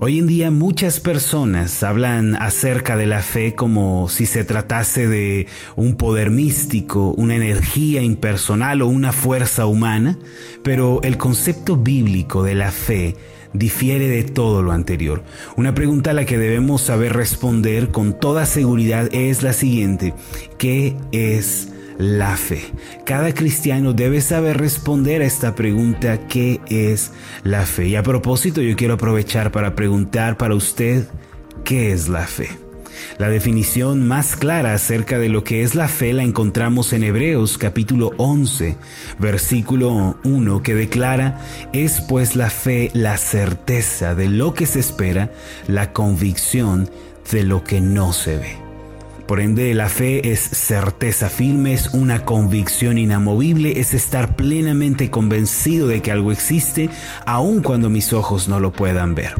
Hoy en día muchas personas hablan acerca de la fe como si se tratase de un poder místico, una energía impersonal o una fuerza humana, pero el concepto bíblico de la fe difiere de todo lo anterior. Una pregunta a la que debemos saber responder con toda seguridad es la siguiente. ¿Qué es la fe. Cada cristiano debe saber responder a esta pregunta, ¿qué es la fe? Y a propósito, yo quiero aprovechar para preguntar para usted, ¿qué es la fe? La definición más clara acerca de lo que es la fe la encontramos en Hebreos capítulo 11, versículo 1, que declara, es pues la fe la certeza de lo que se espera, la convicción de lo que no se ve. Por ende, la fe es certeza firme, es una convicción inamovible, es estar plenamente convencido de que algo existe, aun cuando mis ojos no lo puedan ver.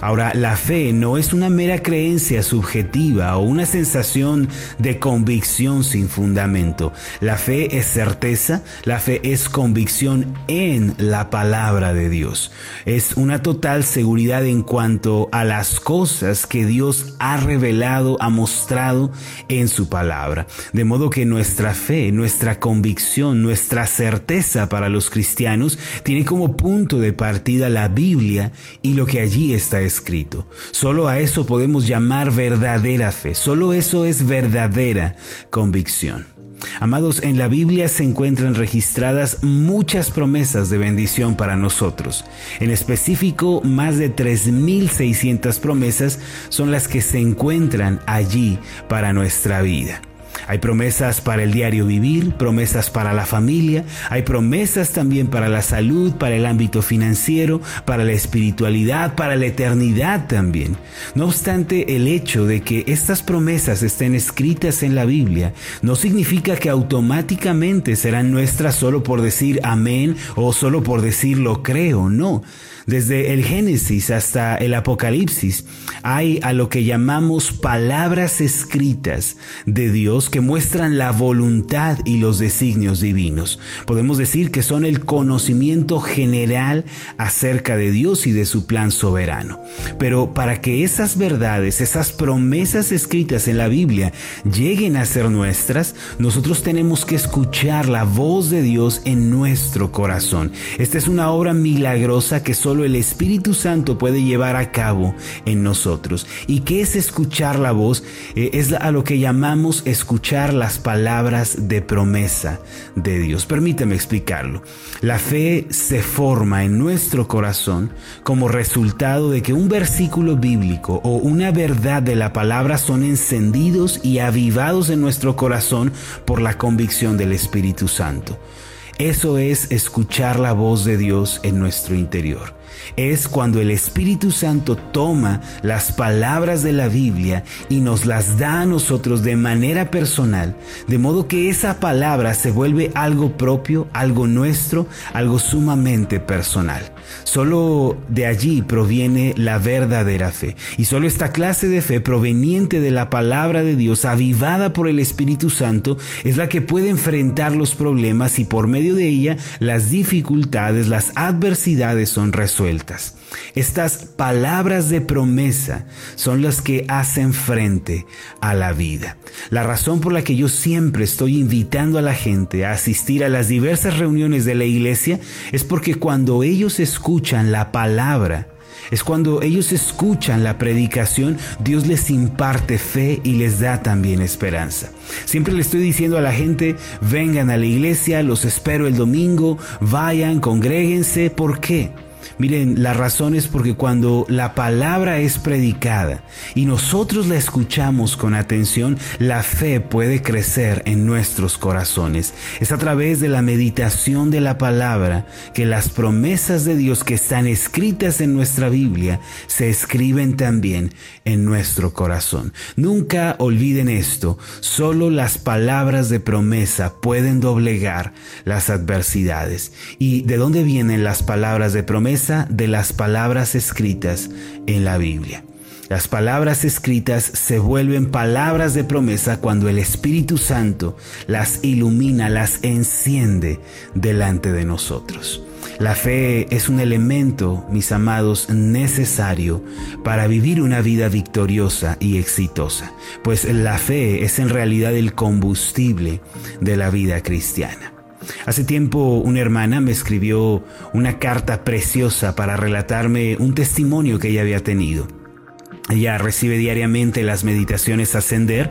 Ahora, la fe no es una mera creencia subjetiva o una sensación de convicción sin fundamento. La fe es certeza, la fe es convicción en la palabra de Dios. Es una total seguridad en cuanto a las cosas que Dios ha revelado, ha mostrado en su palabra. De modo que nuestra fe, nuestra convicción, nuestra certeza para los cristianos tiene como punto de partida la Biblia y lo que allí está escrito. Solo a eso podemos llamar verdadera fe. Solo eso es verdadera convicción. Amados, en la Biblia se encuentran registradas muchas promesas de bendición para nosotros. En específico, más de 3.600 promesas son las que se encuentran allí para nuestra vida. Hay promesas para el diario vivir, promesas para la familia, hay promesas también para la salud, para el ámbito financiero, para la espiritualidad, para la eternidad también. No obstante, el hecho de que estas promesas estén escritas en la Biblia no significa que automáticamente serán nuestras solo por decir amén o solo por decir lo creo, no. Desde el Génesis hasta el Apocalipsis hay a lo que llamamos palabras escritas de Dios que muestran la voluntad y los designios divinos. Podemos decir que son el conocimiento general acerca de Dios y de su plan soberano. Pero para que esas verdades, esas promesas escritas en la Biblia lleguen a ser nuestras, nosotros tenemos que escuchar la voz de Dios en nuestro corazón. Esta es una obra milagrosa que solo el Espíritu Santo puede llevar a cabo en nosotros. ¿Y qué es escuchar la voz? Eh, es a lo que llamamos escuchar las palabras de promesa de Dios. Permítame explicarlo. La fe se forma en nuestro corazón como resultado de que un versículo bíblico o una verdad de la palabra son encendidos y avivados en nuestro corazón por la convicción del Espíritu Santo. Eso es escuchar la voz de Dios en nuestro interior es cuando el Espíritu Santo toma las palabras de la Biblia y nos las da a nosotros de manera personal, de modo que esa palabra se vuelve algo propio, algo nuestro, algo sumamente personal. Solo de allí proviene la verdadera fe. Y solo esta clase de fe proveniente de la palabra de Dios, avivada por el Espíritu Santo, es la que puede enfrentar los problemas y por medio de ella las dificultades, las adversidades son resueltas. Estas palabras de promesa son las que hacen frente a la vida. La razón por la que yo siempre estoy invitando a la gente a asistir a las diversas reuniones de la iglesia es porque cuando ellos escuchan la palabra, es cuando ellos escuchan la predicación, Dios les imparte fe y les da también esperanza. Siempre le estoy diciendo a la gente, vengan a la iglesia, los espero el domingo, vayan, congréguense. ¿Por qué? Miren, la razón es porque cuando la palabra es predicada y nosotros la escuchamos con atención, la fe puede crecer en nuestros corazones. Es a través de la meditación de la palabra que las promesas de Dios que están escritas en nuestra Biblia se escriben también en nuestro corazón. Nunca olviden esto, solo las palabras de promesa pueden doblegar las adversidades. ¿Y de dónde vienen las palabras de promesa? De las palabras escritas en la Biblia. Las palabras escritas se vuelven palabras de promesa cuando el Espíritu Santo las ilumina, las enciende delante de nosotros. La fe es un elemento, mis amados, necesario para vivir una vida victoriosa y exitosa, pues la fe es en realidad el combustible de la vida cristiana. Hace tiempo una hermana me escribió una carta preciosa para relatarme un testimonio que ella había tenido. Ella recibe diariamente las meditaciones Ascender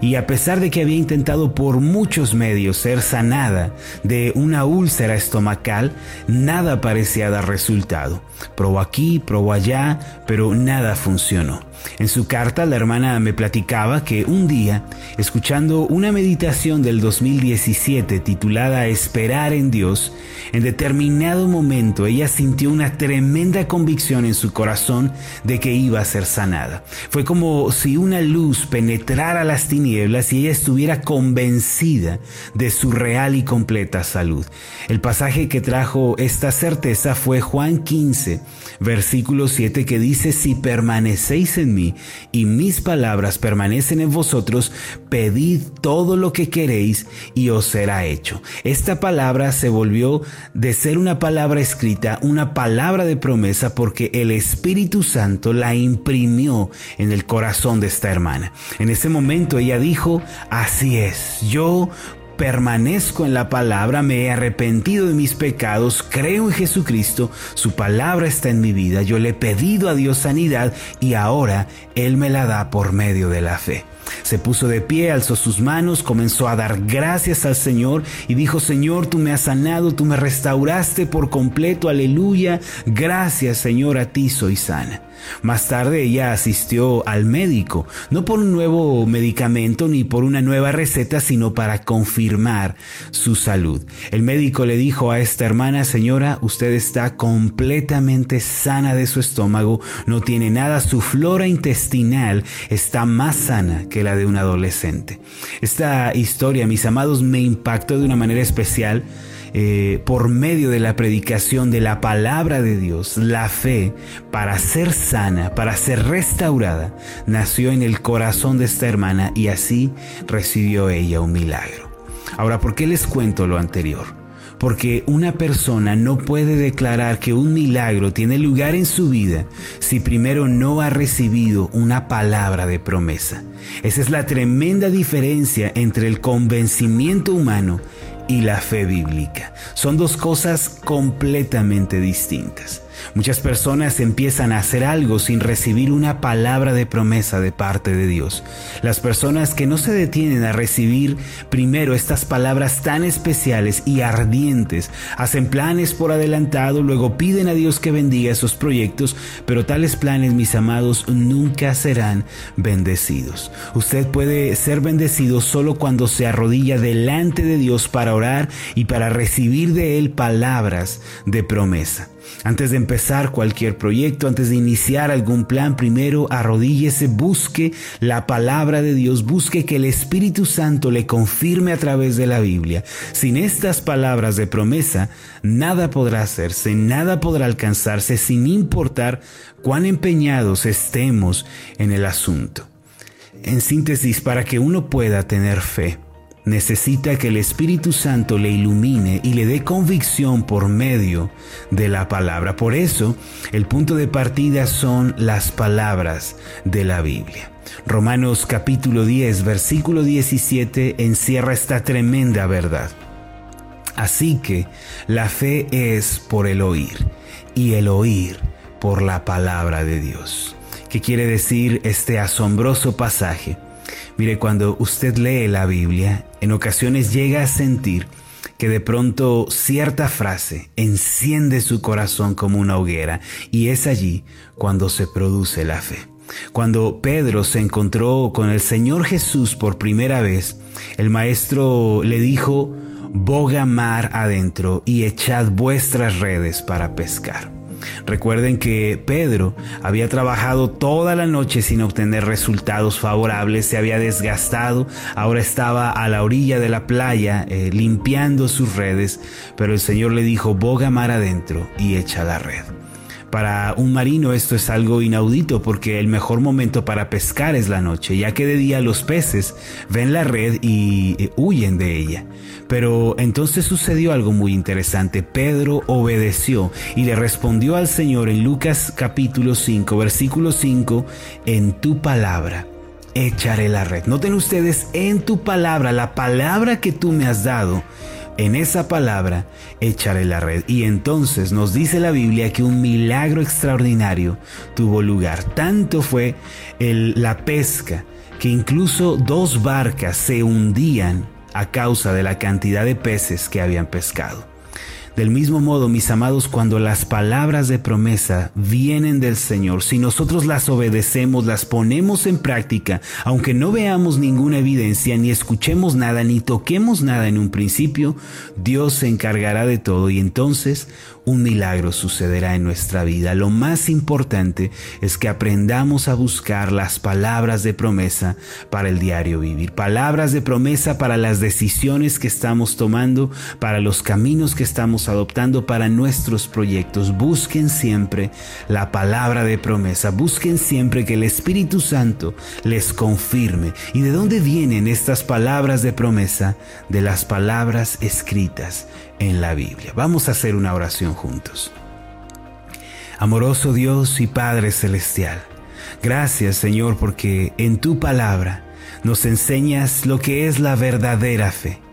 y a pesar de que había intentado por muchos medios ser sanada de una úlcera estomacal, nada parecía dar resultado. Probó aquí, probó allá, pero nada funcionó. En su carta la hermana me platicaba que un día, escuchando una meditación del 2017 titulada Esperar en Dios, en determinado momento ella sintió una tremenda convicción en su corazón de que iba a ser sanada. Fue como si una luz penetrara las tinieblas y ella estuviera convencida de su real y completa salud. El pasaje que trajo esta certeza fue Juan 15, versículo 7 que dice, si permanecéis en mí y mis palabras permanecen en vosotros, pedid todo lo que queréis y os será hecho. Esta palabra se volvió de ser una palabra escrita, una palabra de promesa porque el Espíritu Santo la imprimió en el corazón de esta hermana. En ese momento ella dijo, así es, yo permanezco en la palabra, me he arrepentido de mis pecados, creo en Jesucristo, su palabra está en mi vida, yo le he pedido a Dios sanidad y ahora Él me la da por medio de la fe. Se puso de pie, alzó sus manos, comenzó a dar gracias al Señor y dijo, Señor, tú me has sanado, tú me restauraste por completo, aleluya, gracias Señor, a ti soy sana. Más tarde ella asistió al médico, no por un nuevo medicamento ni por una nueva receta, sino para confirmar su salud. El médico le dijo a esta hermana, señora, usted está completamente sana de su estómago, no tiene nada, su flora intestinal está más sana que la de un adolescente. Esta historia, mis amados, me impactó de una manera especial eh, por medio de la predicación de la palabra de Dios, la fe, para ser sana, para ser restaurada, nació en el corazón de esta hermana y así recibió ella un milagro. Ahora, ¿por qué les cuento lo anterior? Porque una persona no puede declarar que un milagro tiene lugar en su vida si primero no ha recibido una palabra de promesa. Esa es la tremenda diferencia entre el convencimiento humano y la fe bíblica. Son dos cosas completamente distintas. Muchas personas empiezan a hacer algo sin recibir una palabra de promesa de parte de Dios. Las personas que no se detienen a recibir primero estas palabras tan especiales y ardientes, hacen planes por adelantado, luego piden a Dios que bendiga esos proyectos, pero tales planes, mis amados, nunca serán bendecidos. Usted puede ser bendecido solo cuando se arrodilla delante de Dios para orar y para recibir de Él palabras de promesa. Antes de empezar cualquier proyecto, antes de iniciar algún plan, primero arrodíllese, busque la palabra de Dios, busque que el Espíritu Santo le confirme a través de la Biblia. Sin estas palabras de promesa, nada podrá hacerse, nada podrá alcanzarse, sin importar cuán empeñados estemos en el asunto. En síntesis, para que uno pueda tener fe, necesita que el Espíritu Santo le ilumine y le dé convicción por medio de la palabra. Por eso, el punto de partida son las palabras de la Biblia. Romanos capítulo 10, versículo 17 encierra esta tremenda verdad. Así que la fe es por el oír y el oír por la palabra de Dios. ¿Qué quiere decir este asombroso pasaje? Mire, cuando usted lee la Biblia, en ocasiones llega a sentir que de pronto cierta frase enciende su corazón como una hoguera y es allí cuando se produce la fe. Cuando Pedro se encontró con el Señor Jesús por primera vez, el maestro le dijo, boga mar adentro y echad vuestras redes para pescar. Recuerden que Pedro había trabajado toda la noche sin obtener resultados favorables, se había desgastado, ahora estaba a la orilla de la playa eh, limpiando sus redes, pero el Señor le dijo, boga mar adentro y echa la red. Para un marino esto es algo inaudito porque el mejor momento para pescar es la noche, ya que de día los peces ven la red y eh, huyen de ella. Pero entonces sucedió algo muy interesante. Pedro obedeció y le respondió al Señor en Lucas capítulo 5, versículo 5, en tu palabra echaré la red. Noten ustedes, en tu palabra, la palabra que tú me has dado, en esa palabra echaré la red. Y entonces nos dice la Biblia que un milagro extraordinario tuvo lugar. Tanto fue la pesca que incluso dos barcas se hundían a causa de la cantidad de peces que habían pescado. Del mismo modo, mis amados, cuando las palabras de promesa vienen del Señor, si nosotros las obedecemos, las ponemos en práctica, aunque no veamos ninguna evidencia, ni escuchemos nada, ni toquemos nada en un principio, Dios se encargará de todo y entonces un milagro sucederá en nuestra vida. Lo más importante es que aprendamos a buscar las palabras de promesa para el diario vivir, palabras de promesa para las decisiones que estamos tomando, para los caminos que adoptando para nuestros proyectos. Busquen siempre la palabra de promesa, busquen siempre que el Espíritu Santo les confirme. ¿Y de dónde vienen estas palabras de promesa? De las palabras escritas en la Biblia. Vamos a hacer una oración juntos. Amoroso Dios y Padre Celestial, gracias Señor porque en tu palabra nos enseñas lo que es la verdadera fe.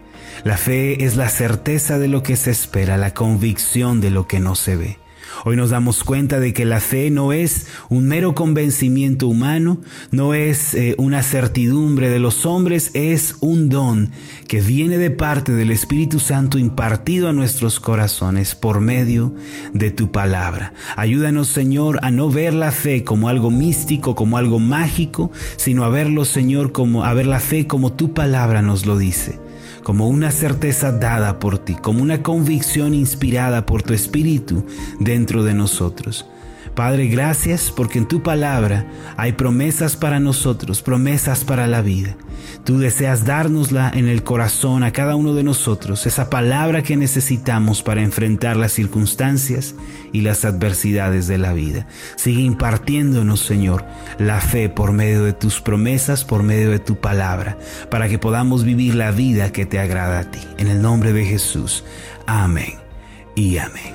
La fe es la certeza de lo que se espera, la convicción de lo que no se ve. Hoy nos damos cuenta de que la fe no es un mero convencimiento humano, no es eh, una certidumbre de los hombres, es un don que viene de parte del Espíritu Santo impartido a nuestros corazones por medio de tu palabra. Ayúdanos, Señor, a no ver la fe como algo místico, como algo mágico, sino a verlo, Señor, como a ver la fe como tu palabra nos lo dice como una certeza dada por ti, como una convicción inspirada por tu Espíritu dentro de nosotros. Padre, gracias porque en tu palabra hay promesas para nosotros, promesas para la vida. Tú deseas dárnosla en el corazón a cada uno de nosotros, esa palabra que necesitamos para enfrentar las circunstancias y las adversidades de la vida. Sigue impartiéndonos, Señor, la fe por medio de tus promesas, por medio de tu palabra, para que podamos vivir la vida que te agrada a ti. En el nombre de Jesús. Amén y amén.